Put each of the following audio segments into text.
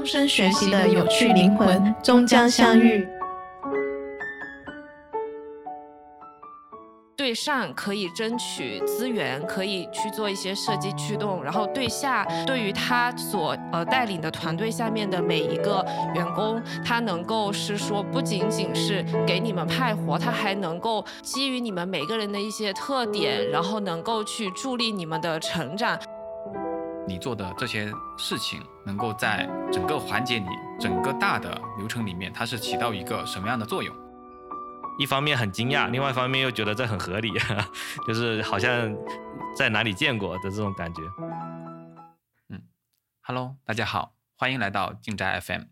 终身学习的有趣灵魂终将相遇。对上可以争取资源，可以去做一些设计驱动，然后对下对于他所呃带领的团队下面的每一个员工，他能够是说不仅仅是给你们派活，他还能够基于你们每个人的一些特点，然后能够去助力你们的成长。你做的这些事情，能够在整个环节里、整个大的流程里面，它是起到一个什么样的作用？一方面很惊讶，另外一方面又觉得这很合理，就是好像在哪里见过的这种感觉。嗯，Hello，大家好，欢迎来到静斋 FM，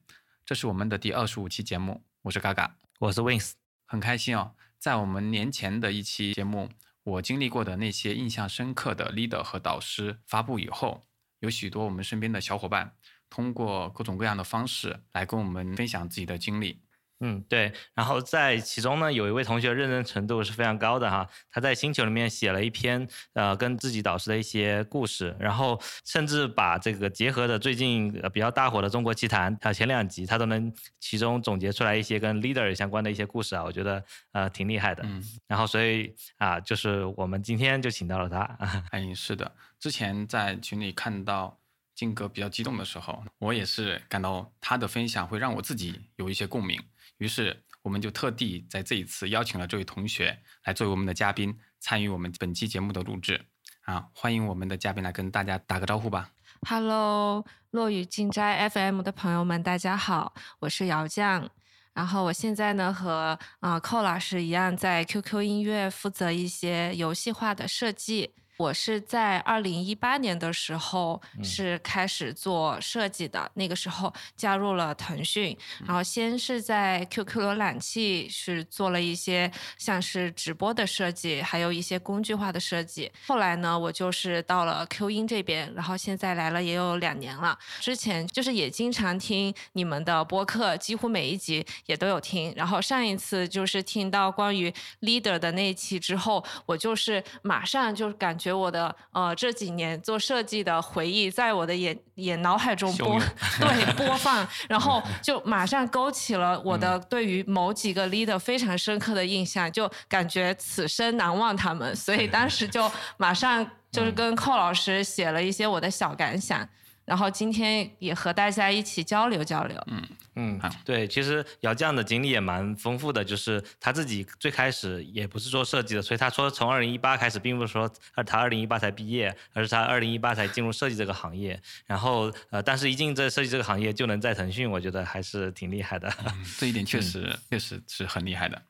这是我们的第二十五期节目，我是嘎嘎，我是 Wins，很开心哦，在我们年前的一期节目，我经历过的那些印象深刻的 leader 和导师发布以后，有许多我们身边的小伙伴通过各种各样的方式来跟我们分享自己的经历。嗯，对。然后在其中呢，有一位同学认真程度是非常高的哈，他在星球里面写了一篇呃跟自己导师的一些故事，然后甚至把这个结合的最近比较大火的《中国奇谭》啊前两集，他都能其中总结出来一些跟 leader 相关的一些故事啊，我觉得呃挺厉害的。嗯。然后所以啊，就是我们今天就请到了他。哎，是的，之前在群里看到静哥比较激动的时候，我也是感到他的分享会让我自己有一些共鸣。于是，我们就特地在这一次邀请了这位同学来作为我们的嘉宾，参与我们本期节目的录制。啊，欢迎我们的嘉宾来跟大家打个招呼吧。Hello，落雨静斋 FM 的朋友们，大家好，我是姚酱。然后我现在呢，和啊寇老师一样，在 QQ 音乐负责一些游戏化的设计。我是在二零一八年的时候是开始做设计的，那个时候加入了腾讯，然后先是在 QQ 浏览器是做了一些像是直播的设计，还有一些工具化的设计。后来呢，我就是到了 Q 音这边，然后现在来了也有两年了。之前就是也经常听你们的播客，几乎每一集也都有听。然后上一次就是听到关于 leader 的那一期之后，我就是马上就感觉。我的呃这几年做设计的回忆，在我的眼眼脑海中播 对播放，然后就马上勾起了我的对于某几个 leader 非常深刻的印象，就感觉此生难忘他们，所以当时就马上就是跟寇老师写了一些我的小感想。然后今天也和大家一起交流交流。嗯嗯，对，其实姚酱的经历也蛮丰富的，就是他自己最开始也不是做设计的，所以他说从二零一八开始，并不是说他二零一八才毕业，而是他二零一八才进入设计这个行业。然后呃，但是一进这设计这个行业就能在腾讯，我觉得还是挺厉害的。这一点确实确实是很厉害的。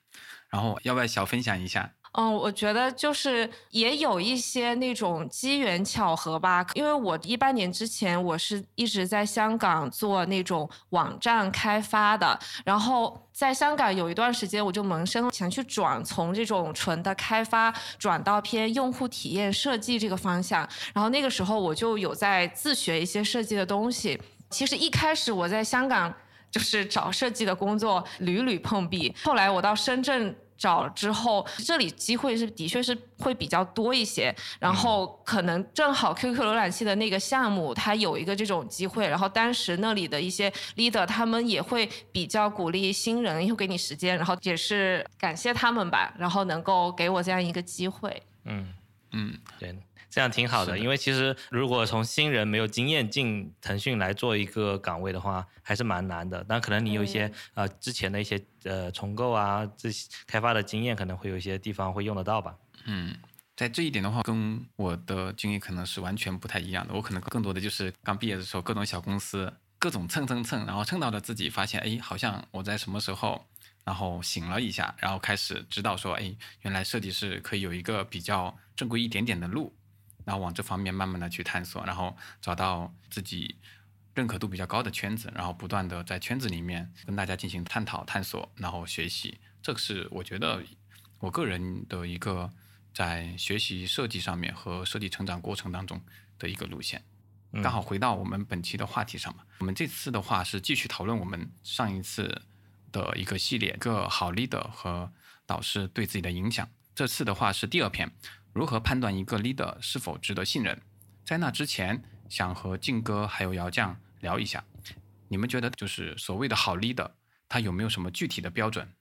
然后要不要小分享一下？嗯，我觉得就是也有一些那种机缘巧合吧，因为我一八年之前我是一直在香港做那种网站开发的，然后在香港有一段时间我就萌生想去转从这种纯的开发转到偏用户体验设计这个方向，然后那个时候我就有在自学一些设计的东西。其实一开始我在香港就是找设计的工作屡屡碰壁，后来我到深圳。找了之后，这里机会是的确是会比较多一些，然后可能正好 QQ 浏览器的那个项目，它有一个这种机会，然后当时那里的一些 leader 他们也会比较鼓励新人，也会给你时间，然后也是感谢他们吧，然后能够给我这样一个机会。嗯嗯，对。这样挺好的，因为其实如果从新人没有经验进腾讯来做一个岗位的话，还是蛮难的。但可能你有一些呃之前的一些呃重构啊这些开发的经验，可能会有一些地方会用得到吧。嗯，在这一点的话，跟我的经历可能是完全不太一样的。我可能更多的就是刚毕业的时候，各种小公司，各种蹭蹭蹭，然后蹭到了自己发现，哎，好像我在什么时候，然后醒了一下，然后开始知道说，哎，原来设计师可以有一个比较正规一点点的路。然后往这方面慢慢的去探索，然后找到自己认可度比较高的圈子，然后不断的在圈子里面跟大家进行探讨、探索，然后学习。这个是我觉得我个人的一个在学习设计上面和设计成长过程当中的一个路线。刚好回到我们本期的话题上嘛，我们这次的话是继续讨论我们上一次的一个系列，一个好 leader 和导师对自己的影响。这次的话是第二篇。如何判断一个 leader 是否值得信任？在那之前，想和静哥还有姚酱聊一下，你们觉得就是所谓的好 leader，他有没有什么具体的标准？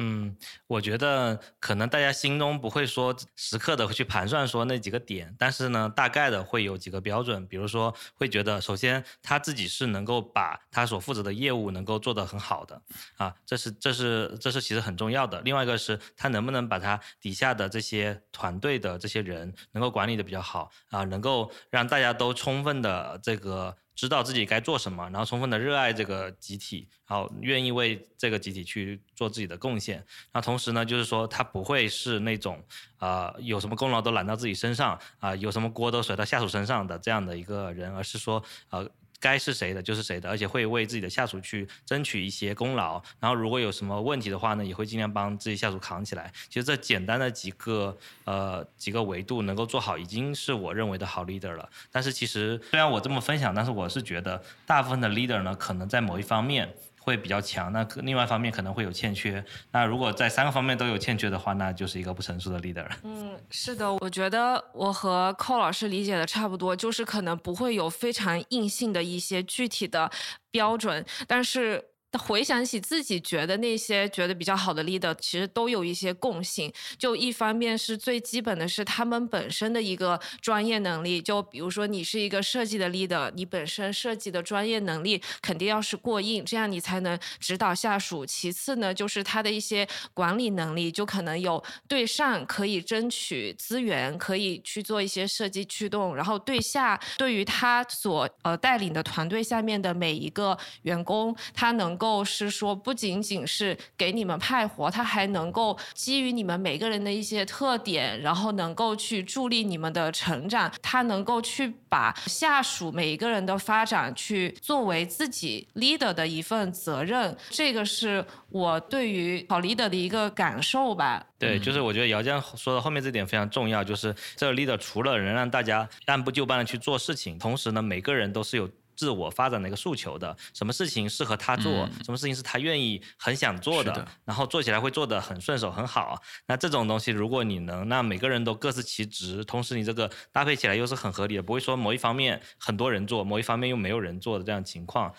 嗯，我觉得可能大家心中不会说时刻的去盘算说那几个点，但是呢，大概的会有几个标准，比如说会觉得，首先他自己是能够把他所负责的业务能够做得很好的，啊，这是这是这是其实很重要的。另外一个是他能不能把他底下的这些团队的这些人能够管理的比较好啊，能够让大家都充分的这个。知道自己该做什么，然后充分的热爱这个集体，然后愿意为这个集体去做自己的贡献。那同时呢，就是说他不会是那种啊有什么功劳都揽到自己身上啊，有什么锅都甩到下属身上的这样的一个人，而是说呃。该是谁的就是谁的，而且会为自己的下属去争取一些功劳。然后如果有什么问题的话呢，也会尽量帮自己下属扛起来。其实这简单的几个呃几个维度能够做好，已经是我认为的好 leader 了。但是其实虽然我这么分享，但是我是觉得大部分的 leader 呢，可能在某一方面。会比较强，那另外一方面可能会有欠缺。那如果在三个方面都有欠缺的话，那就是一个不成熟的 leader。嗯，是的，我觉得我和寇老师理解的差不多，就是可能不会有非常硬性的一些具体的标准，但是。回想起自己觉得那些觉得比较好的 leader，其实都有一些共性。就一方面是最基本的是他们本身的一个专业能力。就比如说你是一个设计的 leader，你本身设计的专业能力肯定要是过硬，这样你才能指导下属。其次呢，就是他的一些管理能力，就可能有对上可以争取资源，可以去做一些设计驱动，然后对下对于他所呃带领的团队下面的每一个员工，他能。够是说不仅仅是给你们派活，他还能够基于你们每个人的一些特点，然后能够去助力你们的成长。他能够去把下属每一个人的发展去作为自己 leader 的一份责任。这个是我对于好 leader 的一个感受吧。对，就是我觉得姚江说的后面这点非常重要，就是这个 leader 除了能让大家按部就班的去做事情，同时呢，每个人都是有。自我发展的一个诉求的，什么事情适合他做，什么事情是他愿意很想做的，然后做起来会做得很顺手很好。那这种东西，如果你能让每个人都各司其职，同时你这个搭配起来又是很合理的，不会说某一方面很多人做，某一方面又没有人做的这样情况。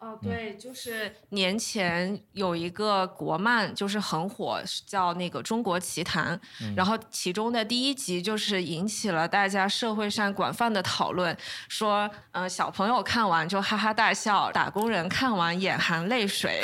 哦，对，就是年前有一个国漫，就是很火，叫那个《中国奇谭》，然后其中的第一集就是引起了大家社会上广泛的讨论，说，嗯，小朋友看完就哈哈大笑，打工人看完眼含泪水。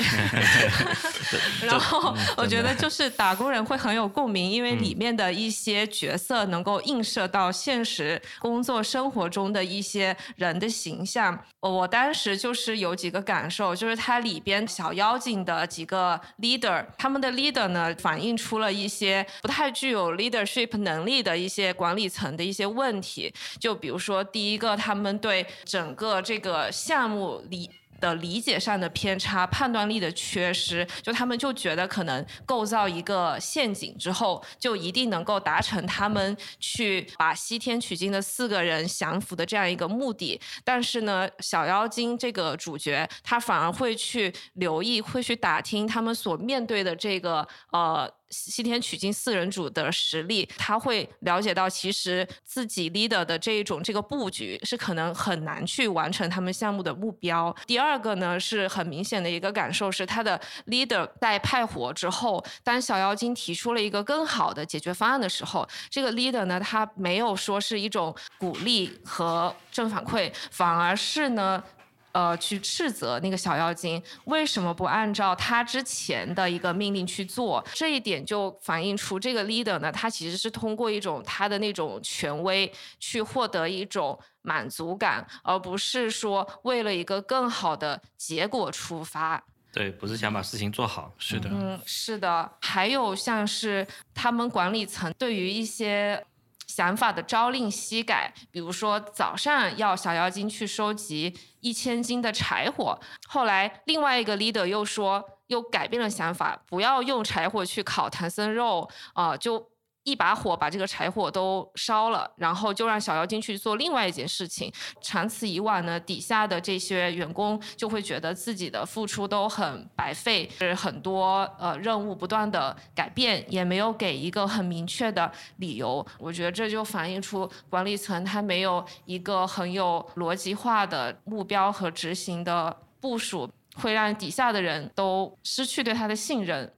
然后我觉得就 是打工人会很有共鸣，因为里面的一些角色能够映射到现实工作生活中的一些人的形象。我当时就是有几个。感受就是它里边小妖精的几个 leader，他们的 leader 呢反映出了一些不太具有 leadership 能力的一些管理层的一些问题。就比如说第一个，他们对整个这个项目里。的理解上的偏差，判断力的缺失，就他们就觉得可能构造一个陷阱之后，就一定能够达成他们去把西天取经的四个人降服的这样一个目的。但是呢，小妖精这个主角，他反而会去留意，会去打听他们所面对的这个呃。西天取经四人组的实力，他会了解到，其实自己 leader 的这一种这个布局是可能很难去完成他们项目的目标。第二个呢，是很明显的一个感受是，他的 leader 在派活之后，当小妖精提出了一个更好的解决方案的时候，这个 leader 呢，他没有说是一种鼓励和正反馈，反而是呢。呃，去斥责那个小妖精为什么不按照他之前的一个命令去做？这一点就反映出这个 leader 呢，他其实是通过一种他的那种权威去获得一种满足感，而不是说为了一个更好的结果出发。对，不是想把事情做好。是的，嗯，是的。还有像是他们管理层对于一些。想法的朝令夕改，比如说早上要小妖精去收集一千斤的柴火，后来另外一个 leader 又说又改变了想法，不要用柴火去烤唐僧肉啊，就。一把火把这个柴火都烧了，然后就让小妖精去做另外一件事情。长此以往呢，底下的这些员工就会觉得自己的付出都很白费，是很多呃任务不断的改变，也没有给一个很明确的理由。我觉得这就反映出管理层他没有一个很有逻辑化的目标和执行的。部署，会让底下的人都失去对他的信任。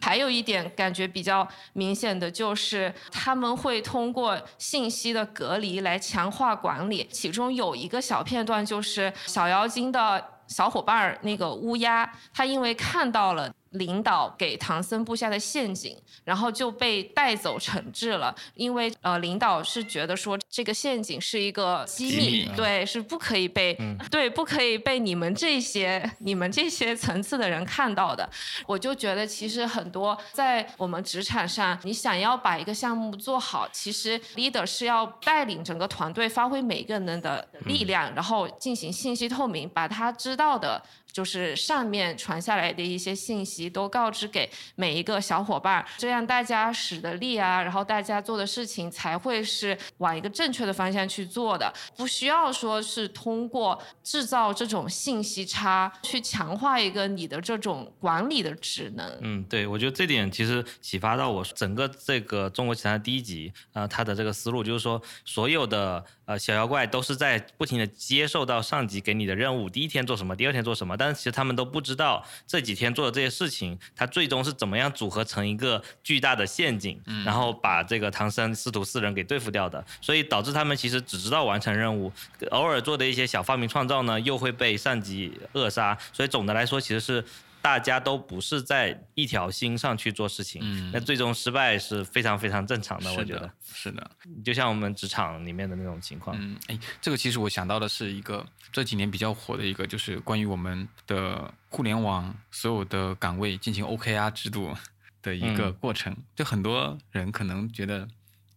还有一点感觉比较明显的就是，他们会通过信息的隔离来强化管理。其中有一个小片段，就是小妖精的小伙伴儿那个乌鸦，他因为看到了。领导给唐僧布下的陷阱，然后就被带走惩治了。因为呃，领导是觉得说这个陷阱是一个机密，对，是不可以被、对不可以被你们这些你们这些层次的人看到的。我就觉得其实很多在我们职场上，你想要把一个项目做好，其实 leader 是要带领整个团队发挥每个人的力量，然后进行信息透明，把他知道的。就是上面传下来的一些信息都告知给每一个小伙伴，这样大家使的力啊，然后大家做的事情才会是往一个正确的方向去做的，不需要说是通过制造这种信息差去强化一个你的这种管理的职能。嗯，对，我觉得这点其实启发到我整个这个中国奇谭的第一集，呃，他的这个思路就是说，所有的呃小妖怪都是在不停的接受到上级给你的任务，第一天做什么，第二天做什么，但是其实他们都不知道这几天做的这些事情，它最终是怎么样组合成一个巨大的陷阱，然后把这个唐僧师徒四人给对付掉的，所以导致他们其实只知道完成任务，偶尔做的一些小发明创造呢，又会被上级扼杀，所以总的来说其实是。大家都不是在一条心上去做事情，嗯那最终失败是非常非常正常的。我觉得，，是的，就像我们职场里面的那种情况。嗯，哎，这个其实我想到的是一个这几年比较火的一个，就是关于我们的互联网所有的岗位进行 OKR 制度的一个嗯过程。就很多人可能觉得，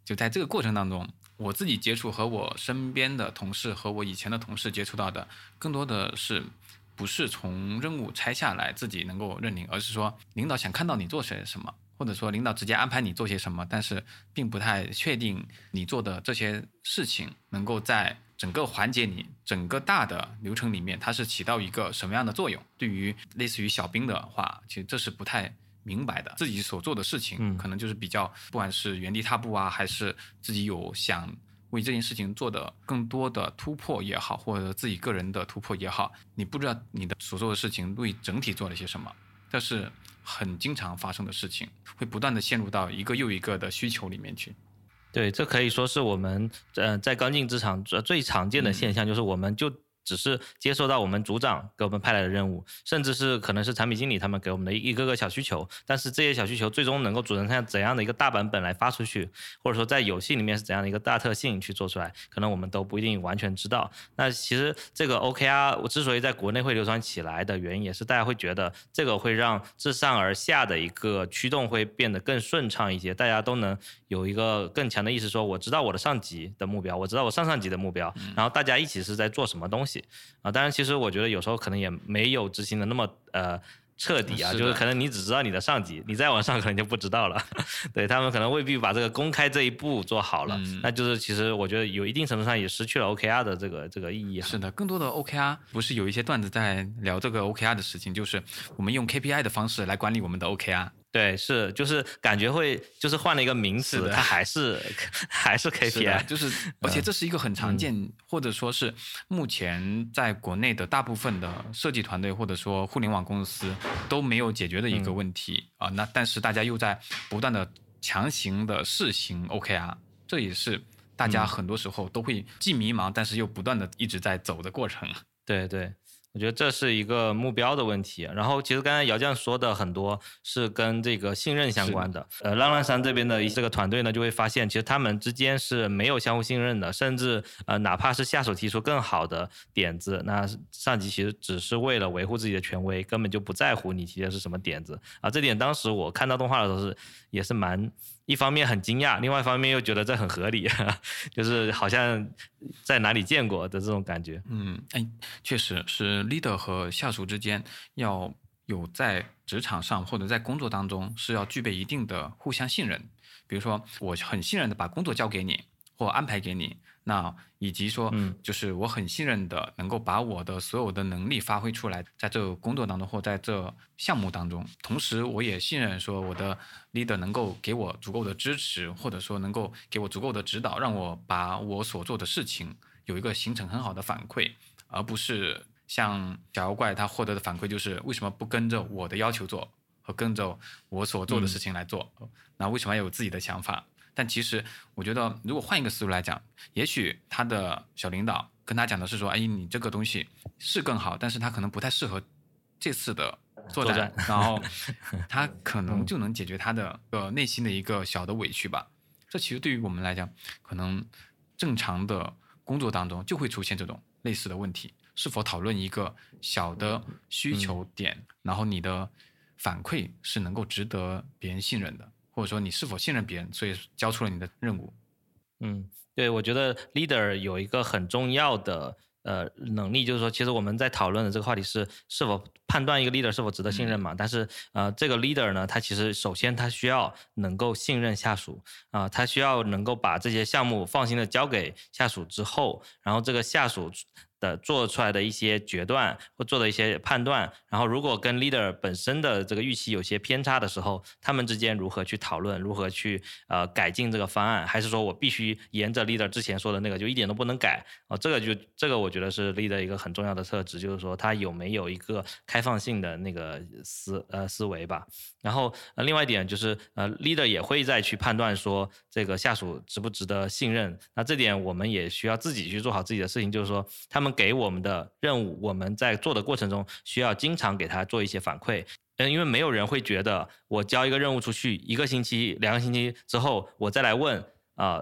就在这个过程当中，我自己接触和我身边的同事和我以前的同事接触到的，更多的是。不是从任务拆下来自己能够认领，而是说领导想看到你做些什么，或者说领导直接安排你做些什么，但是并不太确定你做的这些事情能够在整个环节里、整个大的流程里面，它是起到一个什么样的作用。对于类似于小兵的话，其实这是不太明白的。自己所做的事情，嗯可能就是比较，不管是原地踏步啊，还是自己有想为这件事情做的更多的突破也好，或者自己个人的突破也好，你不知道你的所做的事情为整体做了些什么，这是很经常发生的事情，会不断的陷入到一个又一个的需求里面去。对，这可以说是我们呃在刚进职场最最常见的嗯现象，就是我们就只是接收到我们组长给我们派来的任务，甚至是可能是产品经理他们给我们的一个个小需求，但是这些小需求最终能够组成像怎样的一个大版本来发出去，或者说在游戏里面是怎样的一个大特性去做出来，可能我们都不一定完全知道。那其实这个 OKR 我之所以在国内会流传起来的原因，也是大家会觉得这个会让自上而下的一个驱动会变得更顺畅一些，大家都能有一个更强的意识，说我知道我的上级的目标，我知道我上上级的目标，然后大家一起是在做什么东西啊。当然，其实我觉得有时候可能也没有执行的那么呃。彻底啊，就是可能你只知道你的上级，你再往上可能就不知道了。对他们可能未必把这个公开这一步做好了，嗯那就是其实我觉得有一定程度上也失去了 OKR 的这个这个意义哈。是的，更多的 OKR 不是有一些段子在聊这个 OKR 的事情，就是我们用 KPI 的方式来管理我们的 OKR。对，是就是感觉会就是换了一个名词，它还是 还是 KPI，就是，而且这是一个很常见，或者说是目前在国内的大部分的设计团队或者说互联网公司都没有解决的一个问题啊、那但是大家又在不断的强行的试行 OKR，这也是大家很多时候都会既迷茫，但是又不断的一直在走的过程。对 对，我觉得这是一个目标的问题。然后其实刚才姚将说的很多是跟这个信任相关的。呃，浪浪山这边的这个团队呢，就会发现其实他们之间是没有相互信任的，甚至呃哪怕是下属提出更好的点子，那上级其实只是为了维护自己的权威，根本就不在乎你提的是什么点子啊。这点当时我看到动画的时候是也是蛮。一方面很惊讶，另外一方面又觉得这很合理，就是好像在哪里见过的这种感觉。嗯，哎，确实是 leader 和下属之间要有在职场上或者在工作当中是要具备一定的互相信任。比如说，我很信任的把工作交给你或安排给你，那以及说，嗯就是我很信任的能够把我的所有的能力发挥出来，在这个工作当中或在这项目当中。同时，我也信任说我的 leader 能够给我足够的支持，或者说能够给我足够的指导，让我把我所做的事情有一个形成很好的反馈，而不是像小妖怪他获得的反馈就是为什么不跟着我的要求做，和跟着我所做的事情来做？那为什么要有自己的想法？但其实我觉得，如果换一个思路来讲，也许他的小领导跟他讲的是说：“哎，你这个东西是更好，但是他可能不太适合这次的作战。”然后 他可能就能解决他的呃内心的一个小的委屈吧。这其实对于我们来讲，可能正常的工作当中就会出现这种类似的问题。是否讨论一个小的需求点，然后你的反馈是能够值得别人信任的？或者说你是否信任别人，所以交出了你的任务。嗯，对，我觉得 leader 有一个很重要的呃能力，就是说，其实我们在讨论的这个话题是是否判断一个 leader 是否值得信任嘛？但是呃，这个 leader 呢，他其实首先他需要能够信任下属啊，他需要能够把这些项目放心的交给下属之后，然后这个下属。的做出来的一些决断或做的一些判断，然后如果跟 leader 本身的这个预期有些偏差的时候，他们之间如何去讨论，如何去呃改进这个方案，还是说我必须沿着 leader 之前说的那个就一点都不能改啊？这个就这个我觉得是 leader 一个很重要的特质，就是说他有没有一个开放性的那个思呃思维吧。然后呃另外一点就是呃 leader 也会再去判断说这个下属值不值得信任，那这点我们也需要自己去做好自己的事情，就是说他们。给我们的任务，我们在做的过程中需要经常给他做一些反馈，嗯，因为没有人会觉得我交一个任务出去一个星期、两个星期之后，我再来问啊。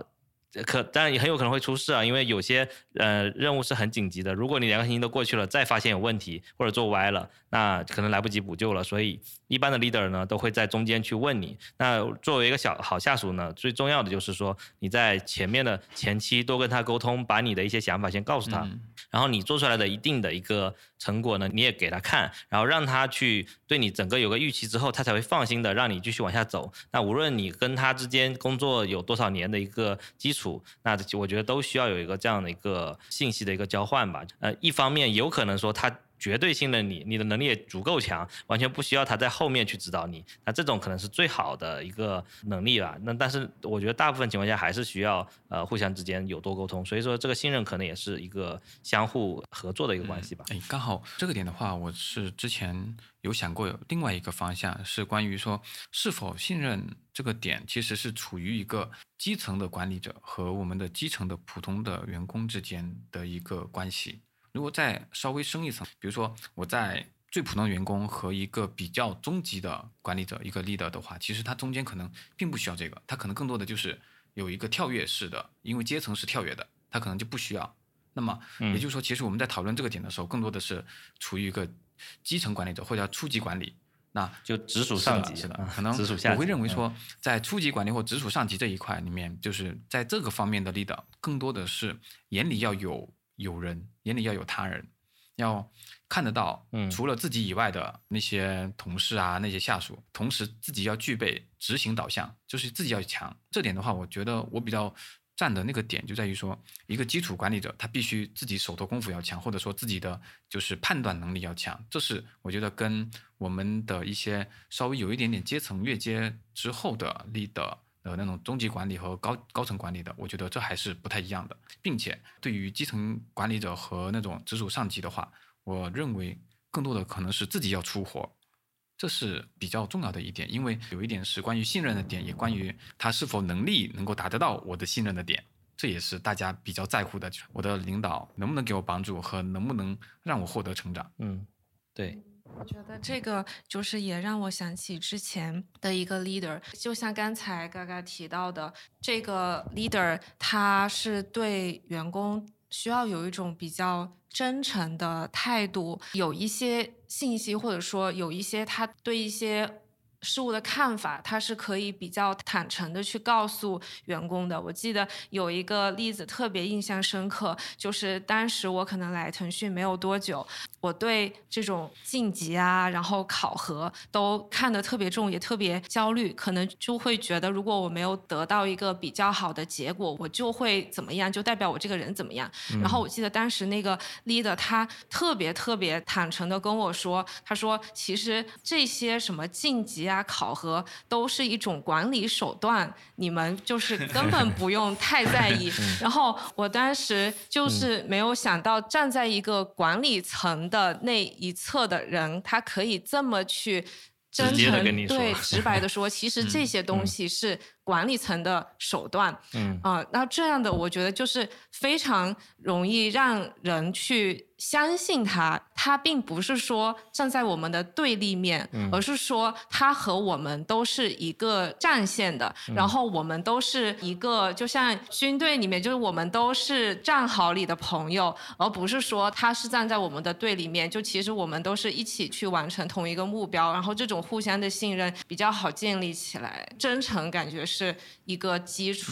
可，当然也很有可能会出事啊，因为有些呃任务是很紧急的。如果你两个星期都过去了，再发现有问题或者做歪了，那可能来不及补救了。所以一般的 leader 呢，都会在中间去问你。那作为一个小好下属呢，最重要的就是说你在前面的前期多跟他沟通，把你的一些想法先告诉他，然后你做出来的一定的一个成果呢，你也给他看，然后让他去对你整个有个预期之后，他才会放心的让你继续往下走。那无论你跟他之间工作有多少年的一个基础。那我觉得都需要有一个这样的一个信息的一个交换吧。呃，一方面有可能说他绝对信任你，你的能力也足够强，完全不需要他在后面去指导你。那这种可能是最好的一个能力了。那但是我觉得大部分情况下还是需要呃互相之间有多沟通。所以说这个信任可能也是一个相互合作的一个关系吧。哎，刚好这个点的话，我是之前有想过有另外一个方向，是关于说是否信任。这个点其实是处于一个基层的管理者和我们的基层的普通的员工之间的一个关系。如果再稍微升一层，比如说我在最普通的员工和一个比较中级的管理者一个 leader 的话，其实他中间可能并不需要这个，他可能更多的就是有一个跳跃式的，因为阶层是跳跃的，他可能就不需要。那么也就是说，其实我们在讨论这个点的时候，更多的是处于一个基层管理者或者叫初级管理。那就直属上级是的，可能我会认为说，在初级管理或直属上级这一块里面，就是在这个方面的 leader，更多的是眼里要有有人，眼里要有他人，要看得到，除了自己以外的那些同事啊，那些下属，同时自己要具备执行导向，就是自己要强。这点的话，我觉得我比较。站的那个点就在于说，一个基础管理者他必须自己手头功夫要强，或者说自己的就是判断能力要强。这是我觉得跟我们的一些稍微有一点点阶层越阶之后的力的呃那种中级管理和高高层管理的，我觉得这还是不太一样的。并且对于基层管理者和那种直属上级的话，我认为更多的可能是自己要出活。这是比较重要的一点，因为有一点是关于信任的点，也关于他是否能力能够达得到我的信任的点，这也是大家比较在乎的。我的领导能不能给我帮助和能不能让我获得成长？嗯，对。我觉得这个就是也让我想起之前的一个 leader，就像刚才嘎嘎提到的，这个 leader 他是对员工需要有一种比较真诚的态度，有一些。信息，或者说有一些他对一些。事物的看法，他是可以比较坦诚的去告诉员工的。我记得有一个例子特别印象深刻，就是当时我可能来腾讯没有多久，我对这种晋级啊，然后考核都看得特别重，也特别焦虑，可能就会觉得如果我没有得到一个比较好的结果，我就会怎么样，就代表我这个人怎么样。然后我记得当时那个 leader 他特别特别坦诚的跟我说，他说其实这些什么晋级。呀、考核都是一种管理手段，你们就是 根本不用太在意。然后我当时就是没有想到，站在一个管理层的那一侧的人，他可以这么去真诚对直白的说，其实这些东西是管理层的手段。嗯。啊、那这样的我觉得就是非常容易让人去相信他，他并不是说站在我们的对立面，嗯而是说他和我们都是一个战线的，嗯。然后我们都是一个，就像军队里面，就是我们都是战壕里的朋友，而不是说他是站在我们的对立面，就其实我们都是一起去完成同一个目标，然后这种互相的信任比较好建立起来，真诚感觉是一个基础。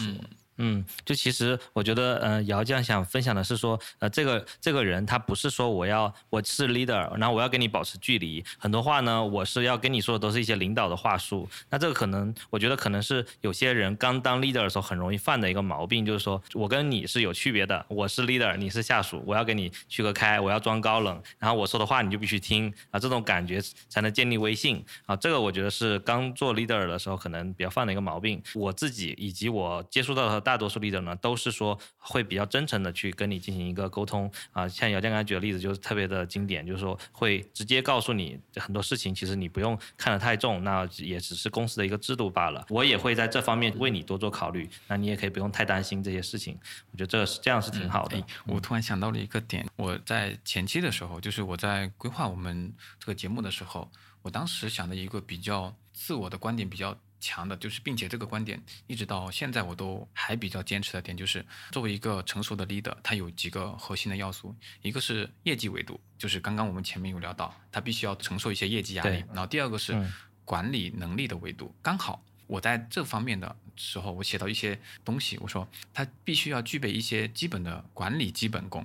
嗯就其实我觉得，呃，姚酱想分享的是说，呃，这个这个人他不是说我要我是 leader，然后我要跟你保持距离，很多话呢，我是要跟你说的都是一些领导的话术。那这个可能，我觉得可能是有些人刚当 leader 的时候很容易犯的一个毛病，就是说我跟你是有区别的，我是 leader，你是下属，我要跟你区隔开，我要装高冷，然后我说的话你就必须听啊，这种感觉才能建立威信啊。这个我觉得是刚做 leader 的时候可能比较犯的一个毛病。我自己以及我接触到的大多数 leader 呢，都是说会比较真诚的去跟你进行一个沟通啊。像姚建刚才举的例子就是特别的经典，就是说会直接告诉你很多事情，其实你不用看得太重，那也只是公司的一个制度罢了。我也会在这方面为你多做考虑，那你也可以不用太担心这些事情。我觉得这是这样是挺好的。哎，我突然想到了一个点，我在前期的时候，就是我在规划我们这个节目的时候，我当时想的一个比较自我的观点比较强的，就是并且这个观点一直到现在我都还比较坚持的点，就是作为一个成熟的 leader，它有几个核心的要素，一个是业绩维度，就是刚刚我们前面有聊到，他必须要承受一些业绩压力，然后第二个是嗯管理能力的维度，刚好。我在这方面的时候，我写到一些东西，我说他必须要具备一些基本的管理基本功，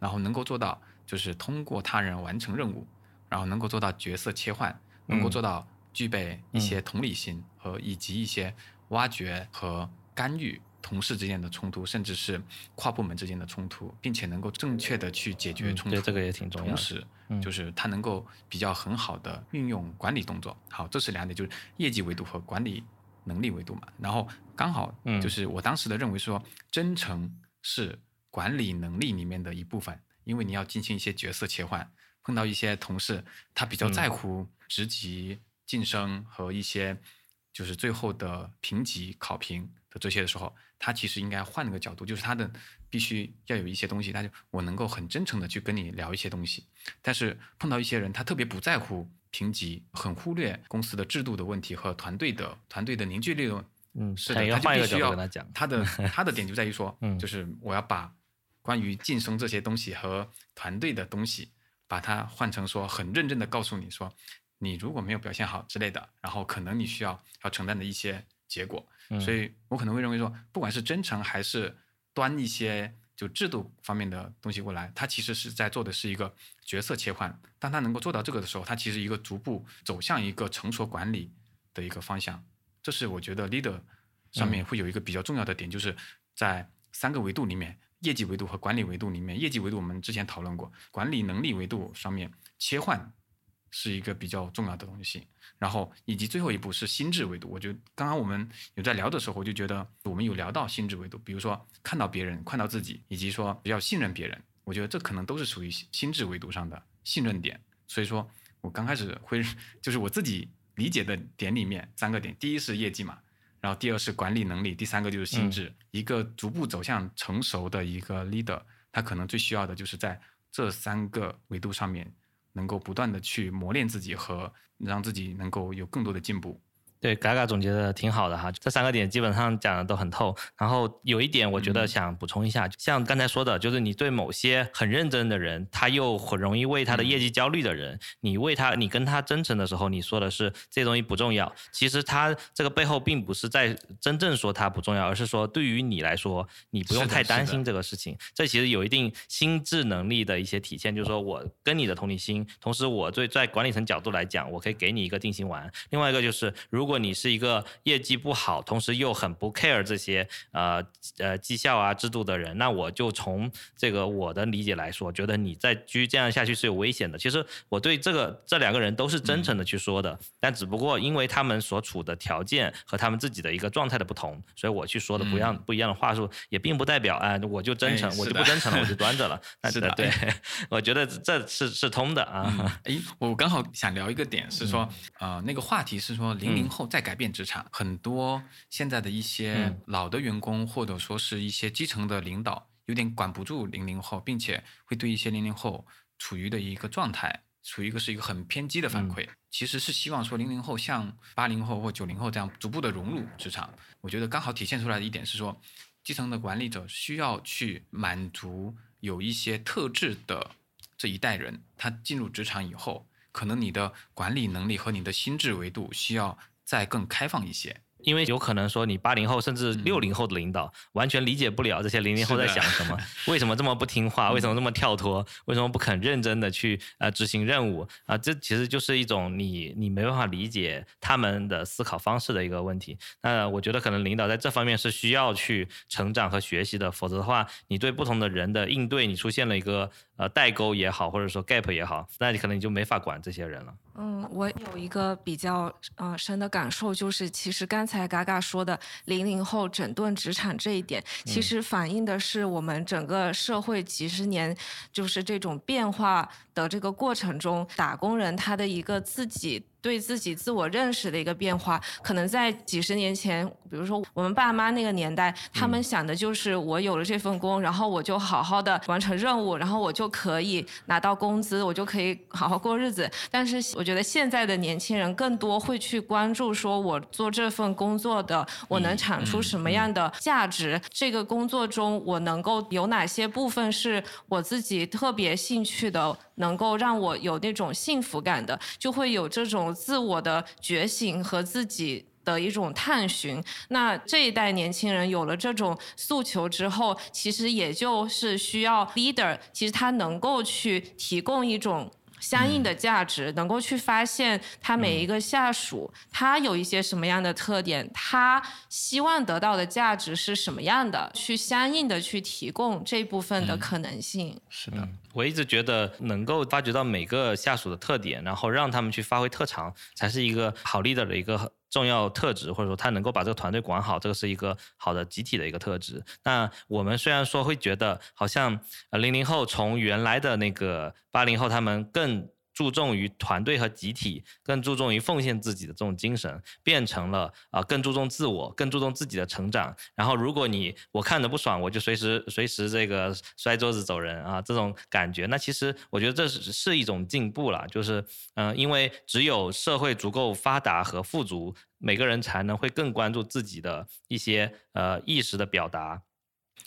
然后能够做到就是通过他人完成任务，然后能够做到角色切换，能够嗯做到具备一些同理心和以及一些挖掘和干预同事之间的冲突，甚至是跨部门之间的冲突，并且能够正确的去解决嗯冲突。对这个也挺重要的同时，嗯就是他能够比较很好的运用管理动作。好，这是两点，就是业绩维度和管理能力维度嘛。然后刚好嗯就是我当时的认为说，真诚是管理能力里面的一部分，因为你要进行一些角色切换，碰到一些同事他比较在嗯乎职级晋升和一些就是最后的评级考评的这些的时候，他其实应该换个角度，就是他的必须要有一些东西，他就我能够很真诚的去跟你聊一些东西，但是碰到一些人，他特别不在乎评级，很忽略公司的制度的问题和团队的团队的凝聚力的。嗯是的，他就必须要跟他讲他的 他的点就在于说，嗯就是我要把关于晋升这些东西和团队的东西，把它换成说很认真的告诉你说，你如果没有表现好之类的，然后可能你需要要承担的一些结果。嗯所以我可能会认为说，不管是真诚还是端一些就制度方面的东西过来，他其实是在做的是一个角色切换。当他能够做到这个的时候，他其实一个逐步走向一个成熟管理的一个方向。这是我觉得 leader 上面会有一个比较重要的点，就是在三个维度里面，业绩维度和管理维度里面，业绩维度我们之前讨论过，管理能力维度上面切换是一个比较重要的东西。然后以及最后一步是心智维度，我觉得刚刚我们有在聊的时候，我就觉得我们有聊到心智维度，比如说看到别人、看到自己，以及说比较信任别人，我觉得这可能都是属于心心智维度上的信任点。所以说我刚开始会就是我自己理解的点里面三个点，第一是业绩嘛，然后第二是管理能力，第三个就是心智。一个逐步走向成熟的一个 leader，他可能最需要的就是在这三个维度上面，能够不断的去磨练自己和让自己能够有更多的进步。对，嘎嘎总结的挺好的哈，这三个点基本上讲的都很透。然后有一点我觉得嗯想补充一下，像刚才说的，就是你对某些很认真的人，他又很容易为他的业绩焦虑的人，你为他，你跟他真诚的时候，你说的是这东西不重要。其实他这个背后并不是在真正说他不重要，而是说对于你来说，你不用太担心这个事情。这其实有一定心智能力的一些体现，就是说我跟你的同理心，同时我对在管理层角度来讲，我可以给你一个定心丸。另外一个就是，如果果你是一个业绩不好，同时又很不 care 这些呃呃绩效啊制度的人，那我就从这个我的理解来说，觉得你再继续这样下去是有危险的。其实我对这个这两个人都是真诚的去说的，但只不过因为他们所处的条件和他们自己的一个状态的不同，所以我去说的不一样不一样的话术，也并不代表哎我就真诚，我就不真诚了，我就端着了。是的，对，我觉得这是是通的啊。哎，我刚好想聊一个点是说，呃，那个话题是说零零后在改变职场，很多现在的一些老的员工或者说是一些基层的领导有点管不住零零后，并且会对一些零零后处于的一个状态，处于一个是一个很偏激的反馈，其实是希望说零零后像八零后或九零后这样逐步的融入职场。我觉得刚好体现出来的一点是说，基层的管理者需要去满足有一些特质的这一代人，他进入职场以后。可能你的管理能力和你的心智维度需要再更开放一些。因为有可能说你八零后甚至六零后的领导完全理解不了这些零零后在想什么，为什么这么不听话，为什么这么跳脱，为什么不肯认真的去呃执行任务啊？这其实就是一种你你没办法理解他们的思考方式的一个问题。那我觉得可能领导在这方面是需要去成长和学习的，否则的话，你对不同的人的应对，你出现了一个呃代沟也好，或者说 gap 也好，那你可能你就没法管这些人了。嗯，我有一个比较呃深的感受，就是其实刚才嘎嘎说的零零后整顿职场这一点，其实反映的是我们整个社会几十年就是这种变化的这个过程中，打工人他的一个自己。对自己自我认识的一个变化，可能在几十年前，比如说我们爸妈那个年代，他们想的就是我有了这份工，然后我就好好的完成任务，然后我就可以拿到工资，我就可以好好过日子。但是我觉得现在的年轻人更多会去关注，说我做这份工作的，我能产出什么样的价值？这个工作中我能够有哪些部分是我自己特别兴趣的？能够让我有那种幸福感的，就会有这种自我的觉醒和自己的一种探寻。那这一代年轻人有了这种诉求之后，其实也就是需要 leader，其实他能够去提供一种。相应的价值，能够去发现他每一个下属，他有一些什么样的特点，他希望得到的价值是什么样的，去相应的去提供这部分的可能性。是的，我一直觉得能够发掘到每个下属的特点，然后让他们去发挥特长，才是一个好 leader 的一个。重要特质，或者说他能够把这个团队管好，这个是一个好的集体的一个特质。那我们虽然说会觉得，好像呃零零后从原来的那个八零后，他们更。注重于团队和集体，更注重于奉献自己的这种精神，变成了啊更注重自我，更注重自己的成长。然后，如果你我看着不爽，我就随时随时这个摔桌子走人啊，这种感觉，那其实我觉得这是是一种进步了。就是嗯，因为只有社会足够发达和富足，每个人才能会更关注自己的一些呃意识的表达。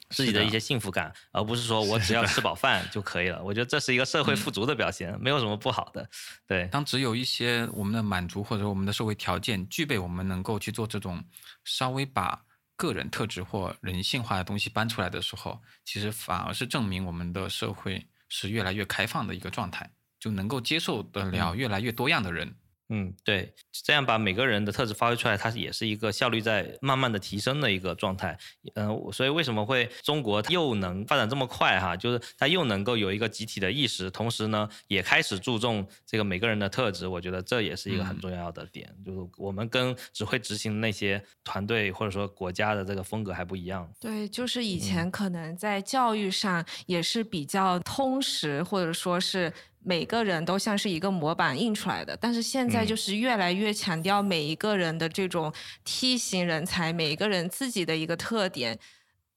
自己的一些幸福感，而不是说我只要吃饱饭就可以了。我觉得这是一个社会富足的表现，没有什么不好的。对，当只有一些我们的满足或者我们的社会条件具备，我们能够去做这种稍微把个人特质或人性化的东西搬出来的时候，其实反而是证明我们的社会是越来越开放的一个状态，就能够接受得了越来越多样的人。嗯，对，这样把每个人的特质发挥出来，它也是一个效率在慢慢的提升的一个状态。嗯，所以为什么会中国又能发展这么快哈？就是它又能够有一个集体的意识，同时呢，也开始注重这个每个人的特质。我觉得这也是一个很重要的点，就是我们跟只会执行那些团队或者说国家的这个风格还不一样。对，就是以前可能在教育上也是比较通识，或者说是。每个人都像是一个模板印出来的，但是现在就是越来越强调每一个人的这种梯形人才，每一个人自己的一个特点，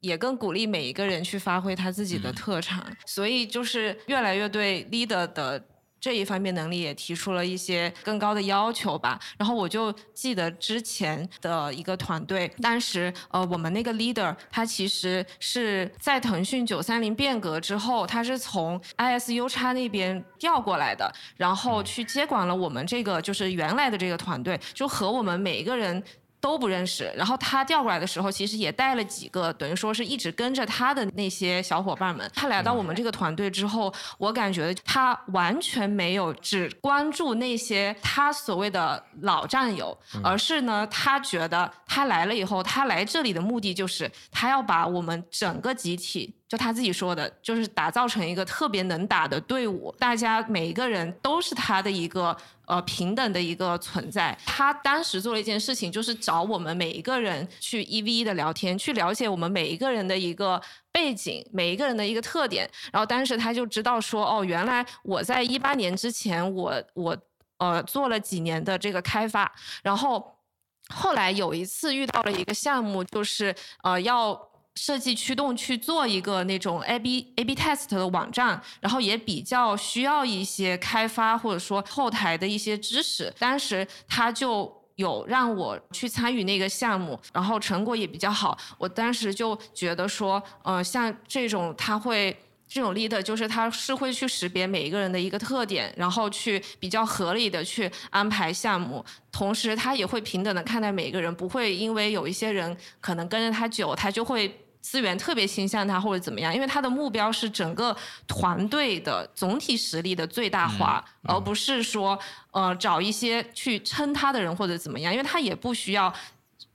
也更鼓励每一个人去发挥他自己的特长，所以就是越来越对 leader 的。这一方面能力也提出了一些更高的要求吧。然后我就记得之前的一个团队，当时呃我们那个 leader 他其实是在腾讯九三零变革之后，他是从 ISU 叉那边调过来的，然后去接管了我们这个就是原来的这个团队，就和我们每一个人。都不认识。然后他调过来的时候，其实也带了几个，等于说是一直跟着他的那些小伙伴们。他来到我们这个团队之后，我感觉他完全没有只关注那些他所谓的老战友，而是呢，他觉得他来了以后，他来这里的目的就是他要把我们整个集体。就他自己说的，就是打造成一个特别能打的队伍，大家每一个人都是他的一个呃平等的一个存在。他当时做了一件事情，就是找我们每一个人去一 v 一的聊天，去了解我们每一个人的一个背景，每一个人的一个特点。然后当时他就知道说，哦，原来我在一八年之前，我我呃做了几年的这个开发，然后后来有一次遇到了一个项目，就是呃要。设计驱动去做一个那种 A B A B test 的网站，然后也比较需要一些开发或者说后台的一些知识。当时他就有让我去参与那个项目，然后成果也比较好。我当时就觉得说，呃，像这种他会这种 leader，就是他是会去识别每一个人的一个特点，然后去比较合理的去安排项目。同时，他也会平等的看待每一个人，不会因为有一些人可能跟着他久，他就会。资源特别倾向他或者怎么样，因为他的目标是整个团队的总体实力的最大化，而不是说呃找一些去撑他的人或者怎么样，因为他也不需要。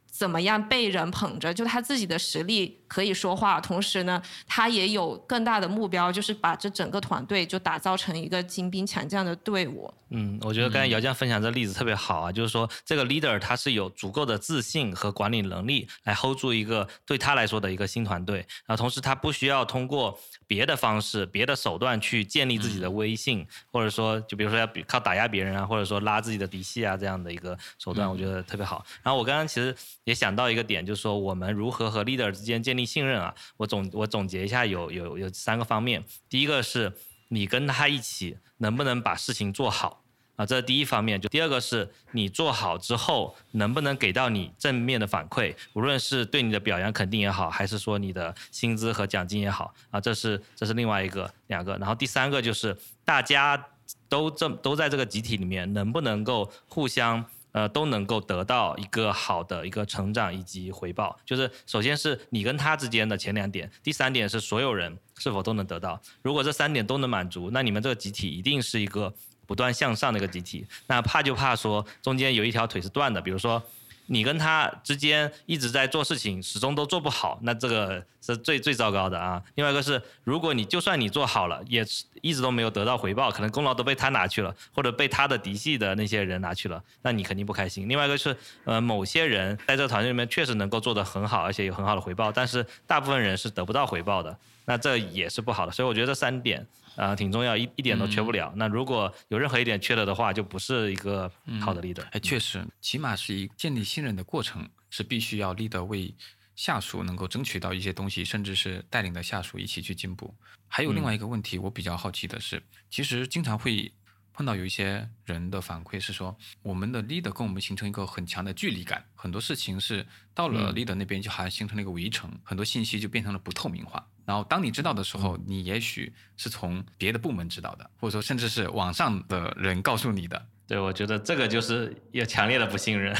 怎么样被人捧着？就他自己的实力可以说话，同时呢，他也有更大的目标，就是把这整个团队就打造成一个精兵强将的队伍。嗯，我觉得刚才姚江分享这例子特别好啊，就是说这个 leader 他是有足够的自信和管理能力来 hold 住一个对他来说的一个新团队，然后同时他不需要通过。别的方式、别的手段去建立自己的威信，或者说，就比如说要靠打压别人啊，或者说拉自己的嫡系啊，这样的一个手段，我觉得特别好。然后我刚刚其实也想到一个点，就是说我们如何和 leader 之间建立信任啊？我总我总结一下，有有有三个方面。第一个是你跟他一起能不能把事情做好。啊，这是第一方面。就第二个是你做好之后，能不能给到你正面的反馈，无论是对你的表扬肯定也好，还是说你的薪资和奖金也好，啊，这是这是另外一个两个。然后第三个就是大家都这都在这个集体里面，能不能够互相呃都能够得到一个好的一个成长以及回报。就是首先是你跟他之间的前两点，第三点是所有人是否都能得到。如果这三点都能满足，那你们这个集体一定是一个。不断向上的一个集体，那怕就怕说中间有一条腿是断的，比如说你跟他之间一直在做事情，始终都做不好，那这个 是最最糟糕的啊。另外一个是，如果你就算你做好了，也一直都没有得到回报，可能功劳都被他拿去了，或者被他的嫡系的那些人拿去了，那你肯定不开心。另外一个是，呃，某些人在这个团队里面确实能够做得很好，而且有很好的回报，但是大部分人是得不到回报的，那这也是不好的。所以我觉得这三点。啊，挺重要，一一点都缺不了。那如果有任何一点缺了的话，就不是一个好的 leader。哎，确实，起码是一建立信任的过程，是必须要 leader 为下属能够争取到一些东西，甚至是带领的下属一起去进步。还有另外一个问题，我比较好奇的是，其实经常会碰到有一些人的反馈是说，我们的 leader 跟我们形成一个很强的距离感，很多事情是到了 leader 那边就好像形成了一个围城，很多信息就变成了不透明化。然后当你知道的时候，你也许是从别的部门知道的，或者说甚至是网上的人告诉你的。对，我觉得这个就是有强烈的不信任，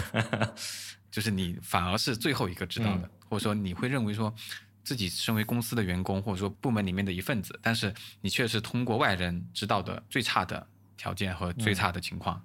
就是你反而是最后一个知道的，或者说你会认为说自己身为公司的员工，或者说部门里面的一份子，但是你却是通过外人知道的最差的条件和最差的情况。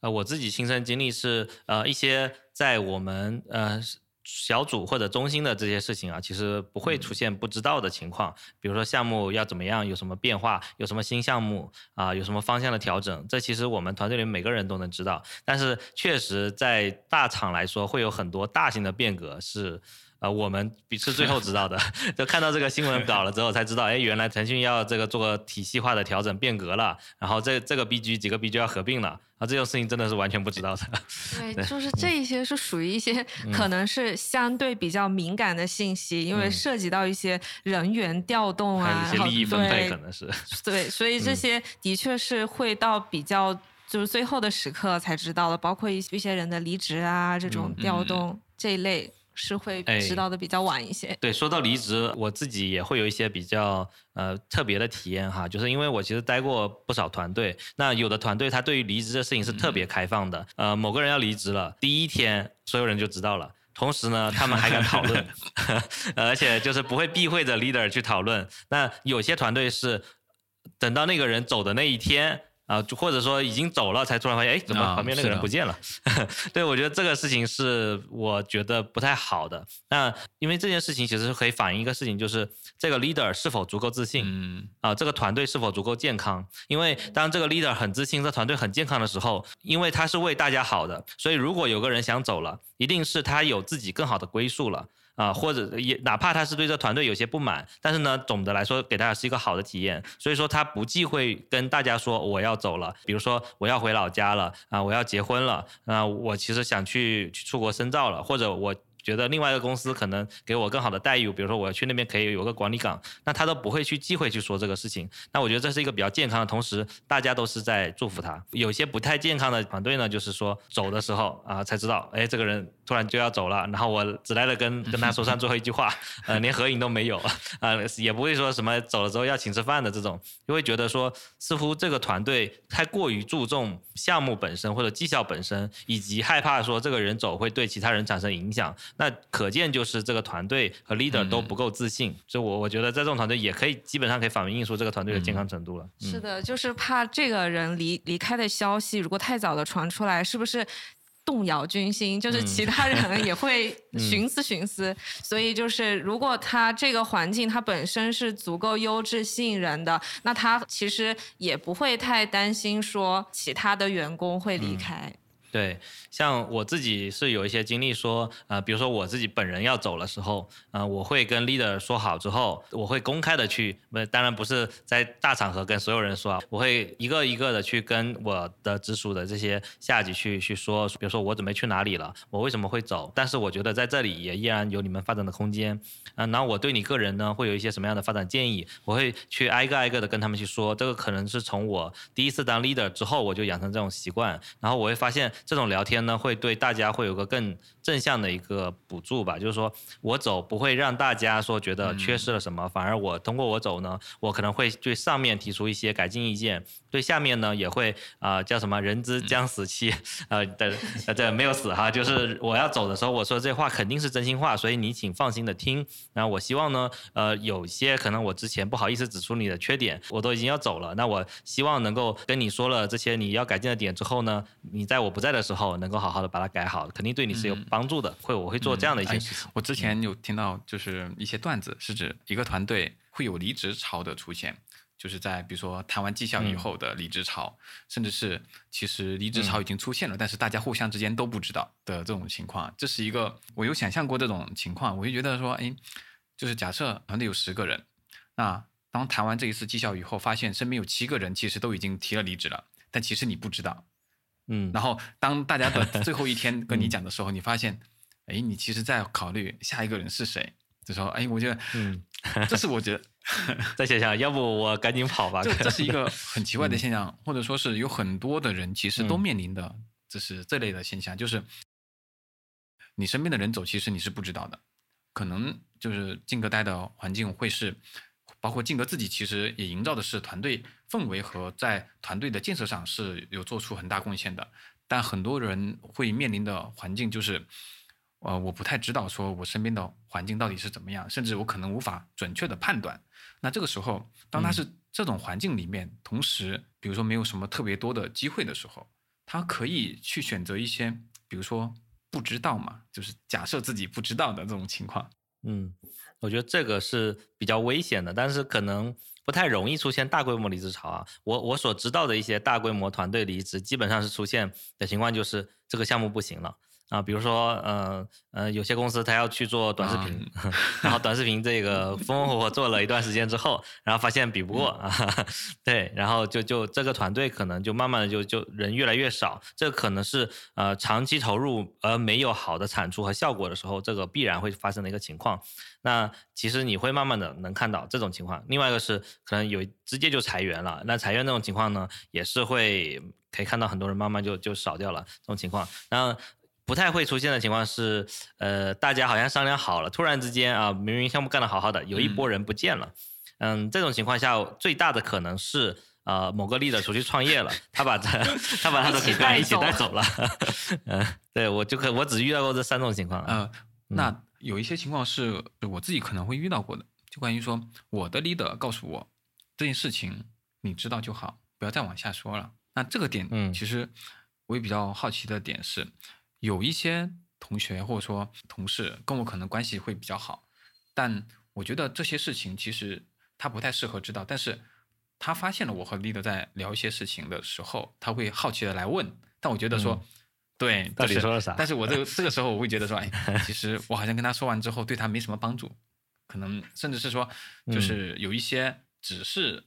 呃，我自己亲身经历是，呃，一些在我们呃。小组或者中心的这些事情啊，其实不会出现不知道的情况。比如说项目要怎么样，有什么变化，有什么新项目啊，有什么方向的调整，这其实我们团队里每个人都能知道。但是确实在大厂来说，会有很多大型的变革是。呃，我们比是最后知道的，就看到这个新闻稿了之后才知道，哎，原来腾讯要这个做个体系化的调整变革了，然后这这个 BG 几个 BG 要合并了，啊，这种事情真的是完全不知道的。对，就是这一些是属于一些可能是相对比较敏感的信息，因为涉及到一些人员调动啊，一些利益分配可能是。对，所以这些的确是会到比较就是最后的时刻才知道的，包括一一些人的离职啊，这种调动这一类。是会哎知道的比较晚一些。对，说到离职，我自己也会有一些比较呃特别的体验哈，就是因为我其实待过不少团队，那有的团队他对于离职的事情是特别开放的，呃，某个人要离职了，第一天所有人就知道了。同时呢，他们还敢讨论，呃而且就是不会避讳着 leader 去讨论。那有些团队是等到那个人走的那一天。啊，就或者说已经走了，才突然发现，哎，怎么啊旁边那个人不见了？对，我觉得这个事情是我觉得不太好的。那因为这件事情其实可以反映一个事情，就是这个 leader 是否足够自信。嗯啊，这个团队是否足够健康？因为当这个 leader 很自信，这团队很健康的时候，因为他是为大家好的，所以如果有个人想走了，一定是他有自己更好的归宿了。啊，或者也哪怕他是对这团队有些不满，但是呢，总的来说给大家是一个好的体验，所以说他不忌讳跟大家说我要走了，比如说我要回老家了啊，我要结婚了啊，我其实想去去出国深造了，或者我。觉得另外一个公司可能给我更好的待遇，比如说我要去那边可以有个管理岗，那他都不会去忌讳去说这个事情。那我觉得这是一个比较健康的，同时大家都是在祝福他。有些不太健康的团队呢，就是说走的时候啊才知道，哎，这个人突然就要走了，然后我只来了跟 跟他说上最后一句话，呃，连合影都没有，呃、也不会说什么走了之后要请吃饭的这种，就会觉得说似乎这个团队太过于注重项目本身或者绩效本身，以及害怕说这个人走会对其他人产生影响。那可见就是这个团队和 leader 都不够自信，所以我我觉得在这种团队也可以基本上可以反映出这个团队的健康程度了。嗯是的，就是怕这个人离离开的消息如果太早的传出来，是不是？动摇军心，就是嗯。其他人也会 嗯。寻思寻思，所以就是如果他这个环境他本身是足够优质吸引人的，那他其实也不会太担心说其他的员工会嗯。离开。对，像我自己是有一些经历说，呃，比如说我自己本人要走的时候，呃，我会跟 leader 说好之后，我会公开的去，不，当然不是在大场合跟所有人说啊，我会一个一个的去跟我的直属的这些下级去去说，比如说我准备去哪里了，我为什么会走，但是我觉得在这里也依然有你们发展的空间，啊、然后我对你个人呢会有一些什么样的发展建议，我会去挨个挨个的跟他们去说，这个可能是从我第一次当 leader 之后我就养成这种习惯，然后我会发现这种聊天呢会对大家会有个更正向的一个补助吧，就是说我走不会让大家说觉得缺失了什么，反而我通过我走呢，我可能会对上面提出一些改进意见，对下面呢也会啊、叫什么人之将死期，呃对呃对没有死哈，就是我要走的时候我说这话肯定是真心话，所以你请放心的听。然后我希望呢，呃有些可能我之前不好意思指出你的缺点，我都已经要走了，那我希望能够跟你说了这些你要改进的点之后呢，你在我不在的时候能够好好的把它改好，肯定对你是有帮助的。会我会做这样的一些哎事情。我之前有听到，就是一些段子，是指一个团队会有离职潮的出现，就是在比如说谈完绩效以嗯后的离职潮，甚至是其实离职潮已经出现了，但是大家互相之间都不知道的这种情况，这是一个我有想象过这种情况，我就觉得说，哎，就是假设团队有十个人，那当谈完这一次绩效以后，发现身边有七个人其实都已经提了离职了，但其实你不知道，嗯，然后当大家的 最后一天跟你讲的时候，你发现，哎，你其实在考虑下一个人是谁。这时候，哎，我觉得，嗯，这是我觉得，再想想，要不我赶紧跑吧。这这是一个很奇怪的现象，或者说是有很多的人其实都嗯面临的，就是这类的现象，就是你身边的人走，其实你是不知道的，可能就是进哥待的环境会是，包括静哥自己其实也营造的是团队氛围和在团队的建设上是有做出很大贡献的，但很多人会面临的环境就是。呃，我不太知道说我身边的环境到底是怎么样，甚至我可能无法准确的判断。那这个时候，当他是这种环境里面，同时比如说没有什么特别多的机会的时候，他可以去选择一些，比如说不知道嘛，就是假设自己不知道的这种情况。嗯，我觉得这个是比较危险的，但是可能不太容易出现大规模离职潮啊。我我所知道的一些大规模团队离职，基本上是出现的情况就是这个项目不行了。啊，比如说，呃呃，有些公司他要去做短视频，然后短视频这个风风火火做了一段时间之后，然后发现比不过啊，对，然后就就这个团队可能就慢慢的就就人越来越少，这可能是呃长期投入而没有好的产出和效果的时候，这个必然会发生的一个情况。那其实你会慢慢的能看到这种情况。另外一个是可能有直接就裁员了，那裁员这种情况呢，也是会可以看到很多人慢慢就就少掉了这种情况。然后不太会出现的情况是，呃，大家好像商量好了，突然之间啊，明明项目干得好好的，有一波人不见了。嗯，这种情况下，最大的可能是，呃，某个 leader 出去创业了，他把他 他把他的品牌一起带走了。嗯，对我就可我只遇到过这三种情况。呃，那有一些情况是我自己可能会遇到过的，就关于说我的 leader 告诉我这件事情你知道就好，不要再往下说了。那这个点，嗯其实我也比较好奇的点是，有一些同学或者说同事跟我可能关系会比较好，但我觉得这些事情其实他不太适合知道，但是他发现了我和 leader 在聊一些事情的时候，他会好奇的来问，但我觉得说，嗯对，到底说了啥但是我这个 这个时候我会觉得说，哎，其实我好像跟他说完之后对他没什么帮助，可能甚至是说，嗯就是有一些只是、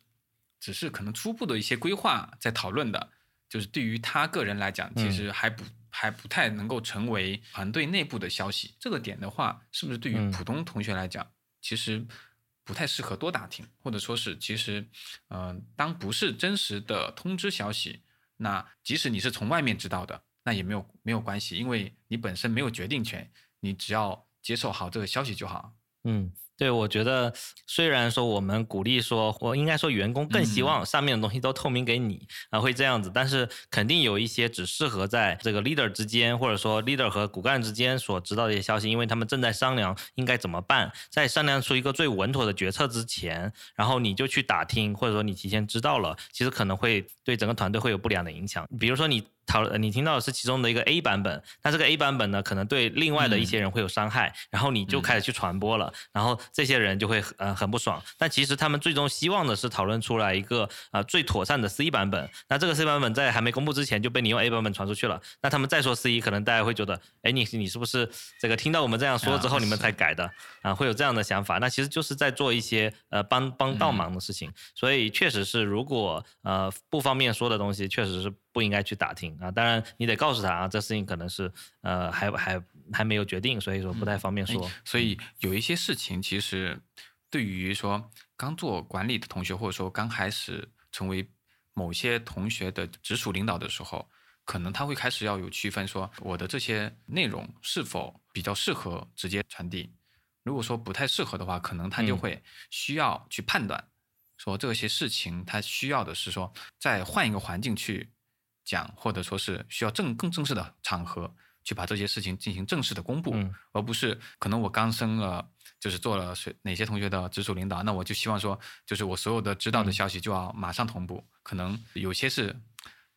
只是可能初步的一些规划在讨论的，就是对于他个人来讲，其嗯实还不、还不太能够成为团队内部的消息。这个点的话，是不是对于嗯普通同学来讲，其实不太适合多打听，或者说是其实，嗯、当不是真实的通知消息，那即使你是从外面知道的，那也没有没有关系，因为你本身没有决定权，你只要接受好这个消息就好。嗯，对，我觉得虽然说我们鼓励说，我应该说员工更希望上面的东西都透明给你啊、会这样子，但是肯定有一些只适合在这个 leader 之间，或者说 leader 和骨干之间所知道的一些消息，因为他们正在商量应该怎么办，在商量出一个最稳妥的决策之前，然后你就去打听，或者说你提前知道了，其实可能会对整个团队会有不良的影响。比如说你讨论你听到的是其中的一个 A 版本，那这个 A 版本呢，可能对另外的一些人会有伤害，然后你就开始去传播了，然后这些人就会呃很不爽。但其实他们最终希望的是讨论出来一个呃最妥善的 C 版本。那这个 C 版本在还没公布之前就被你用 A 版本传出去了，那他们再说 C，可能大家会觉得，哎，你你是不是这个听到我们这样说之后啊你们才改的啊？会有这样的想法。那其实就是在做一些呃帮帮倒忙的事情。所以确实是，如果呃不方便说的东西，确实是不应该去打听啊。当然你得告诉他啊，这事情可能是呃还还还没有决定，所以说不太方便哎说。所以有一些事情，其实对于说刚做管理的同学，或者说刚开始成为某些同学的直属领导的时候，可能他会开始要有区分，说我的这些内容是否比较适合直接传递。如果说不太适合的话，可能他就嗯会需要去判断，说这些事情他需要的是说再换一个环境去讲，或者说是需要正更正式的场合去把这些事情进行正式的公布，嗯而不是可能我刚升了，就是做了谁哪些同学的直属领导，那我就希望说，就是我所有的知道的嗯消息就要马上同步，可能有些是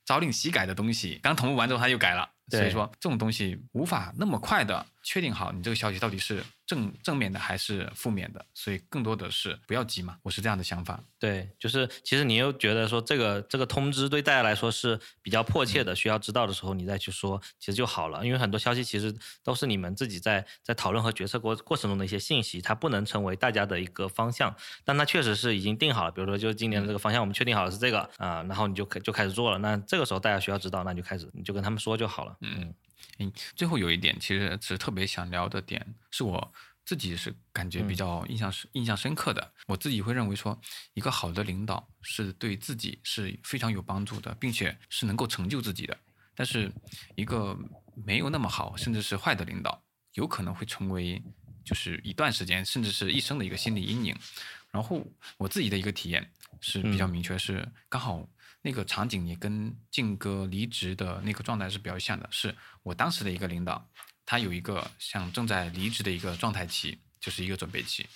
朝令夕改的东西，刚同步完之后他又改了，所以说这种东西无法那么快的确定好你这个消息到底是正正面的还是负面的，所以更多的是不要急嘛，我是这样的想法。对，就是其实你又觉得说这个这个通知对大家来说是比较迫嗯切的，需要知道的时候，你再去说，其实就好了。因为很多消息其实都是你们自己在在讨论和决策过过程中的一些信息，它不能成为大家的一个方向，但它确实是已经定好了。比如说，就今年的这个方向，我们确定好了是这个啊、然后你就开就开始做了。那这个时候大家需要知道，那你就开始你就跟他们说就好了。嗯嗯，最后有一点，其实是特别想聊的点，是我自己是感觉比嗯较印象深、印象深刻的。我自己会认为说，一个好的领导是对自己是非常有帮助的，并且是能够成就自己的。但是，一个没有那么好，甚至是坏的领导，有可能会成为就是一段时间，甚至是一生的一个心理阴影。然后我自己的一个体验是比较嗯明确，是刚好那个场景也跟静哥离职的那个状态是比较像的，是我当时的一个领导，他有一个像正在离职的一个状态期，就是一个准备期，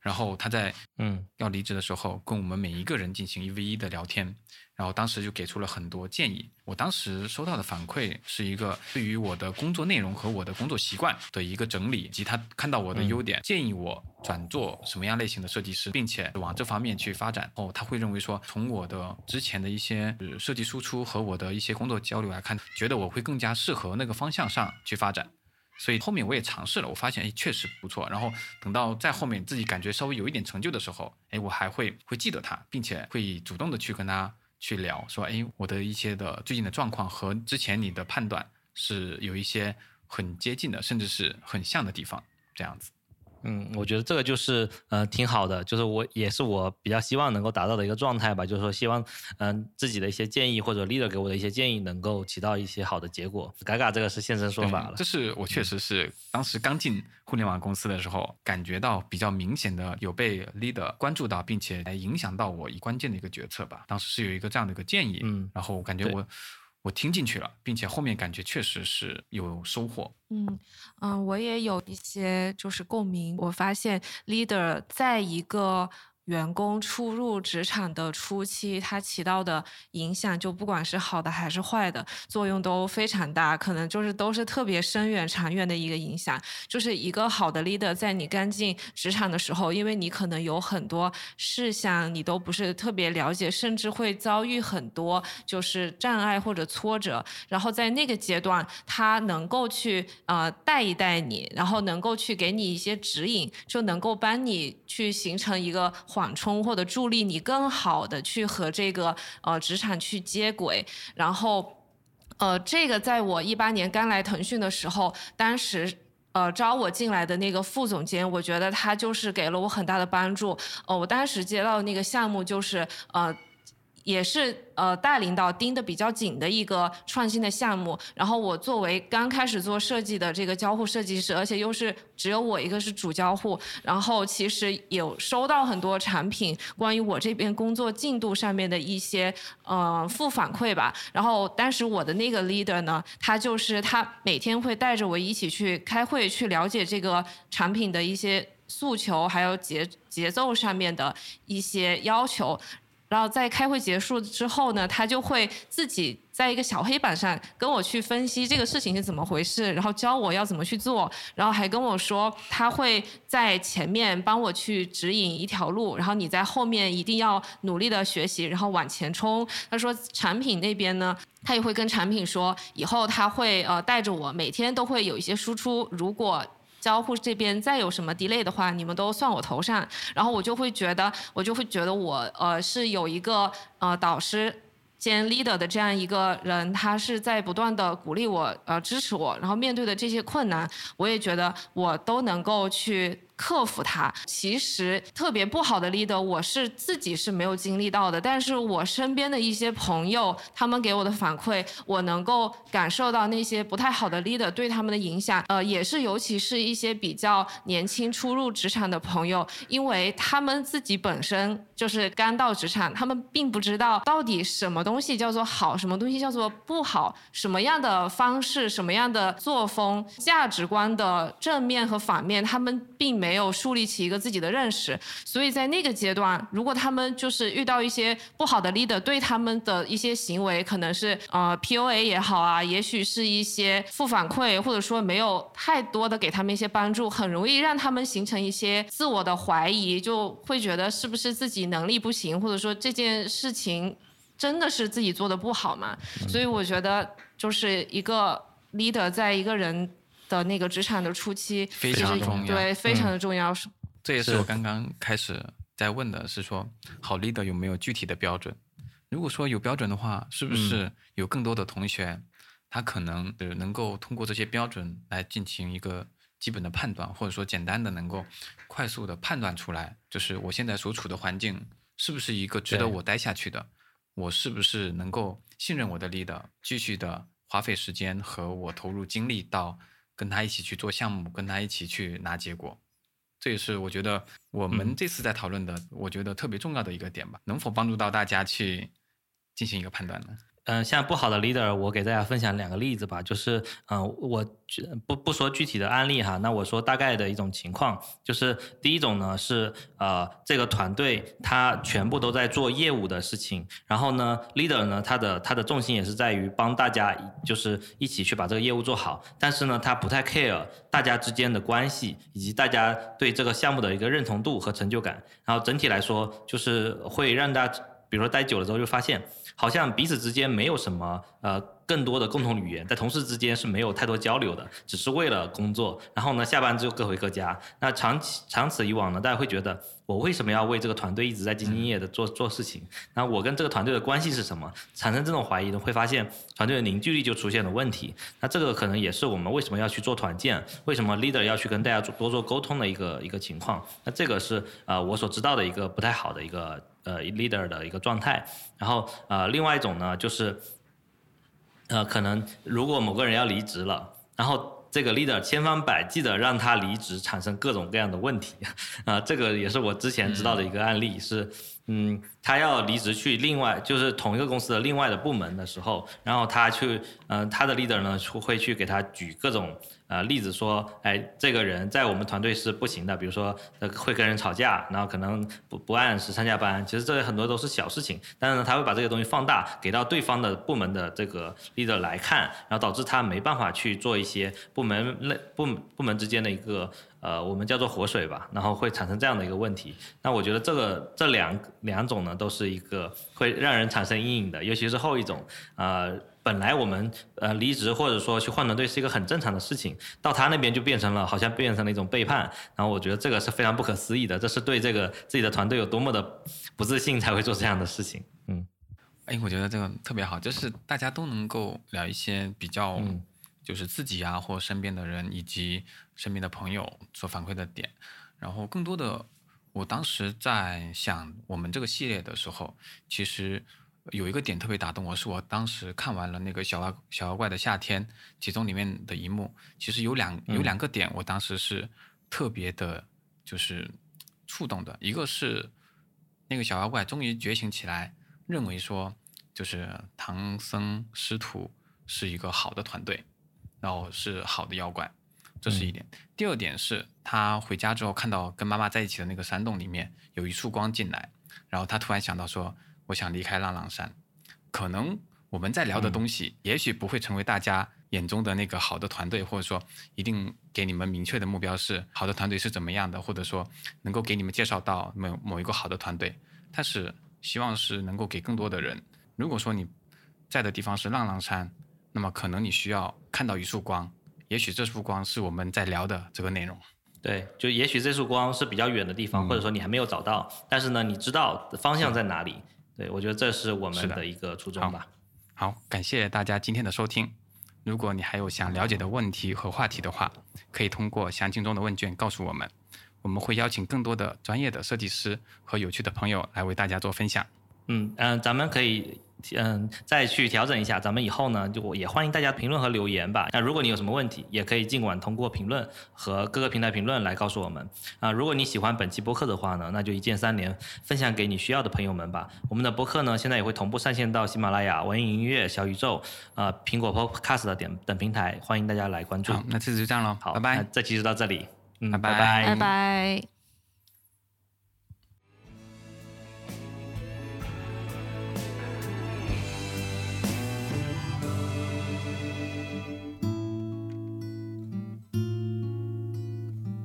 然后他在嗯。要离职的时候，跟我们每一个人进行一 v 一的聊天，然后当时就给出了很多建议。我当时收到的反馈是一个对于我的工作内容和我的工作习惯的一个整理，以及他看到我的优点，建议我转做什么样类型的设计师，并且往这方面去发展。哦，他会认为说，从我的之前的一些呃设计输出和我的一些工作交流来看，觉得我会更加适合那个方向上去发展。所以后面我也尝试了，我发现哎确实不错。然后等到在后面自己感觉稍微有一点成就的时候，哎我还会会记得他，并且会主动的去跟他去聊，说哎我的一些的最近的状况和之前你的判断是有一些很接近的，甚至是很像的地方，这样子。嗯，我觉得这个就是呃挺好的，就是我也是我比较希望能够达到的一个状态吧，就是说希望嗯、自己的一些建议或者 leader 给我的一些建议能够起到一些好的结果。嘎嘎这个是现身说法了这，是我确实是当时刚进互联网公司的时候，感觉到比较明显的有被 leader 关注到，并且来影响到我一关键的一个决策吧。当时是有一个这样的一个建议，嗯然后我感觉我我听进去了，并且后面感觉确实是有收获。嗯嗯，我也有一些就是共鸣。我发现 leader 在一个员工初入职场的初期，它起到的影响，就不管是好的还是坏的，作用都非常大，可能就是都是特别深远、长远的一个影响。就是一个好的 leader，在你刚进职场的时候，因为你可能有很多事项你都不是特别了解，甚至会遭遇很多就是障碍或者挫折，然后在那个阶段，他能够去呃带一带你，然后能够去给你一些指引，就能够帮你去形成一个缓冲或者助力你更好的去和这个呃职场去接轨，然后。呃，这个在我一八年刚来腾讯的时候，当时呃招我进来的那个副总监，我觉得他就是给了我很大的帮助。呃，我当时接到那个项目就是呃。也是呃大领导盯得比较紧的一个创新的项目，然后我作为刚开始做设计的这个交互设计师，而且又是只有我一个是主交互，然后其实有收到很多产品关于我这边工作进度上面的一些呃负反馈吧。然后当时我的那个 leader 呢，他就是他每天会带着我一起去开会，去了解这个产品的一些诉求，还有节节奏上面的一些要求。然后在开会结束之后呢，他就会自己在一个小黑板上跟我去分析这个事情是怎么回事，然后教我要怎么去做，然后还跟我说他会在前面帮我去指引一条路，然后你在后面一定要努力的学习，然后往前冲。他说产品那边呢，他也会跟产品说，以后他会呃带着我每天都会有一些输出，如果交互这边再有什么 delay 的话，你们都算我头上。然后我就会觉得，我就会觉得我呃是有一个呃导师兼 leader 的这样一个人，他是在不断的鼓励我呃支持我，然后面对的这些困难，我也觉得我都能够去。克服它，其实特别不好的 leader，我是自己是没有经历到的，但是我身边的一些朋友，他们给我的反馈，我能够感受到那些不太好的 leader 对他们的影响，呃，也是尤其是一些比较年轻初入职场的朋友，因为他们自己本身就是刚到职场，他们并不知道到底什么东西叫做好，什么东西叫做不好，什么样的方式，什么样的作风、价值观的正面和反面，他们并没没有树立起一个自己的认识，所以在那个阶段，如果他们就是遇到一些不好的 leader 对他们的一些行为，可能是呃 PUA 也好啊，也许是一些负反馈，或者说没有太多的给他们一些帮助，很容易让他们形成一些自我的怀疑，就会觉得是不是自己能力不行，或者说这件事情真的是自己做的不好嘛？所以我觉得就是一个 leader 在一个人的那个职场的初期，非常重要对，非常的重要。是这也是我刚刚开始在问的，是说好 leader 有没有具体的标准？如果说有标准的话，是不是有更多的同学，他可能呃能够通过这些标准来进行一个基本的判断，或者说简单的能够快速的判断出来，就是我现在所处的环境是不是一个值得我待下去的？我是不是能够信任我的 leader，继续的花费时间和我投入精力到跟他一起去做项目，跟他一起去拿结果？这也是我觉得我们嗯这次在讨论的，我觉得特别重要的一个点吧。能否帮助到大家去进行一个判断呢？嗯、像不好的 leader，我给大家分享两个例子吧，就是嗯、我举不不说具体的案例哈，那我说大概的一种情况，就是第一种呢是呃这个团队他全部都在做业务的事情，然后呢 leader 呢他的他的重心也是在于帮大家就是一起去把这个业务做好，但是呢他不太 care 大家之间的关系以及大家对这个项目的一个认同度和成就感，然后整体来说就是会让大家。比如说待久了之后就发现，好像彼此之间没有什么呃更多的共同语言，在同事之间是没有太多交流的，只是为了工作，然后呢下班就各回各家。那长期长此以往呢，大家会觉得我为什么要为这个团队一直在兢兢业业的做做事情？那我跟这个团队的关系是什么？产生这种怀疑呢，会发现团队的凝聚力就出现了问题。那这个可能也是我们为什么要去做团建，为什么 leader 要去跟大家做多做沟通的一个一个情况。那这个是呃我所知道的一个不太好的一个呃 leader 的一个状态。然后呃另外一种呢就是。呃，可能如果某个人要离职了，然后这个 leader 千方百计的让他离职，产生各种各样的问题，啊，这个也是我之前知道的一个案例，是，嗯，他要离职去另外就是同一个公司的另外的部门的时候，然后他去，嗯，他的 leader 呢会去给他举各种。呃，例子说，哎，这个人在我们团队是不行的，比如说，呃，会跟人吵架，然后可能不不按时上下班，其实这很多都是小事情，但是呢，他会把这个东西放大，给到对方的部门的这个 leader 来看，然后导致他没办法去做一些部门类部部门之间的一个，呃，我们叫做活水吧，然后会产生这样的一个问题。那我觉得这个这两两种呢，都是一个会让人产生阴影的，尤其是后一种，呃。本来我们呃离职或者说去换团队是一个很正常的事情，到他那边就变成了好像变成了一种背叛，然后我觉得这个是非常不可思议的，这是对这个自己的团队有多么的不自信才会做这样的事情。嗯，哎，我觉得这个特别好，就是大家都能够聊一些比较，就是自己啊或身边的人以及身边的朋友所反馈的点，然后更多的，我当时在想我们这个系列的时候，其实。有一个点特别打动我，是我当时看完了那个《小妖小妖怪的夏天》其中里面的一幕，其实有两有两个点，我当时是特别的，就是触动的。一个是那个小妖怪终于觉醒起来，认为说就是唐僧师徒是一个好的团队，然后是好的妖怪，这是一点。第二点是他回家之后看到跟妈妈在一起的那个山洞里面有一束光进来，然后他突然想到说。我想离开浪浪山，可能我们在聊的东西，也许不会成为大家眼中的那个好的团队，或者说一定给你们明确的目标是好的团队是怎么样的，或者说能够给你们介绍到某某一个好的团队。但是希望是能够给更多的人。如果说你在的地方是浪浪山，那么可能你需要看到一束光，也许这束光是我们在聊的这个内容。对，就也许这束光是比较远的地方，或者说你还没有找到，但是呢，你知道方向在哪里。对，我觉得这是我们的一个初衷吧。好，感谢大家今天的收听。如果你还有想了解的问题和话题的话，可以通过详情中的问卷告诉我们，我们会邀请更多的专业的设计师和有趣的朋友来为大家做分享。嗯嗯，咱们可以。嗯，再去调整一下，咱们以后呢，就我也欢迎大家评论和留言吧。那如果你有什么问题，也可以尽管通过评论和各个平台评论来告诉我们。啊，如果你喜欢本期播客的话呢，那就一键三连，分享给你需要的朋友们吧。我们的播客呢，现在也会同步上线到喜马拉雅、网易云音乐、小宇宙、啊苹果 Podcast 的点等平台，欢迎大家来关注。那这次就这样了，好，拜拜。这期就到这里，嗯，拜拜，拜拜。